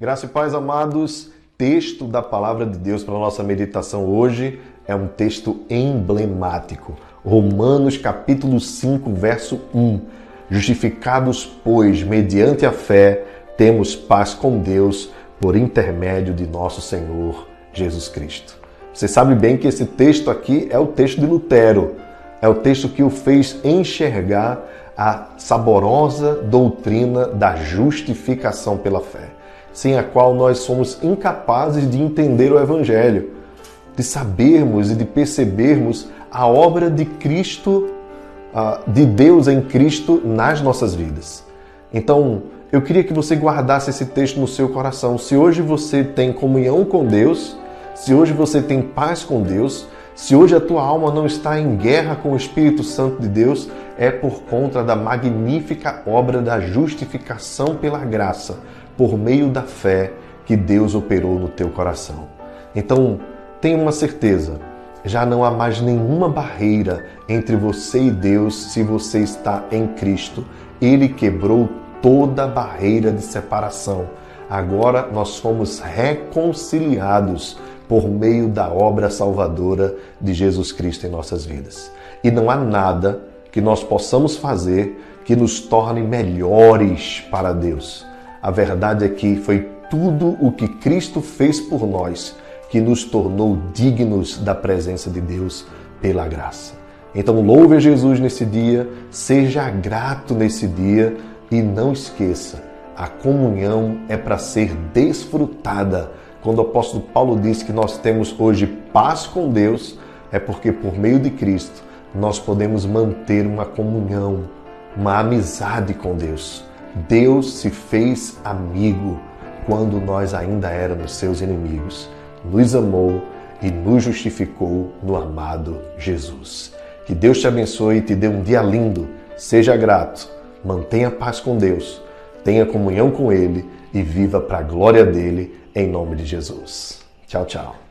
Graça e paz, amados. Texto da palavra de Deus para nossa meditação hoje é um texto emblemático. Romanos capítulo 5, verso 1. Justificados, pois, mediante a fé, temos paz com Deus por intermédio de nosso Senhor Jesus Cristo. Você sabe bem que esse texto aqui é o texto de Lutero. É o texto que o fez enxergar a saborosa doutrina da justificação pela fé sem a qual nós somos incapazes de entender o Evangelho, de sabermos e de percebermos a obra de Cristo, de Deus em Cristo nas nossas vidas. Então, eu queria que você guardasse esse texto no seu coração. Se hoje você tem comunhão com Deus, se hoje você tem paz com Deus, se hoje a tua alma não está em guerra com o Espírito Santo de Deus, é por conta da magnífica obra da justificação pela graça por meio da fé que Deus operou no teu coração. Então, tenha uma certeza, já não há mais nenhuma barreira entre você e Deus se você está em Cristo. Ele quebrou toda a barreira de separação. Agora nós fomos reconciliados por meio da obra salvadora de Jesus Cristo em nossas vidas. E não há nada que nós possamos fazer que nos torne melhores para Deus. A verdade é que foi tudo o que Cristo fez por nós que nos tornou dignos da presença de Deus pela graça. Então louve a Jesus nesse dia, seja grato nesse dia e não esqueça, a comunhão é para ser desfrutada. Quando o apóstolo Paulo diz que nós temos hoje paz com Deus, é porque por meio de Cristo nós podemos manter uma comunhão, uma amizade com Deus. Deus se fez amigo quando nós ainda éramos seus inimigos. Nos amou e nos justificou no amado Jesus. Que Deus te abençoe e te dê um dia lindo. Seja grato, mantenha paz com Deus, tenha comunhão com Ele e viva para a glória dele em nome de Jesus. Tchau, tchau.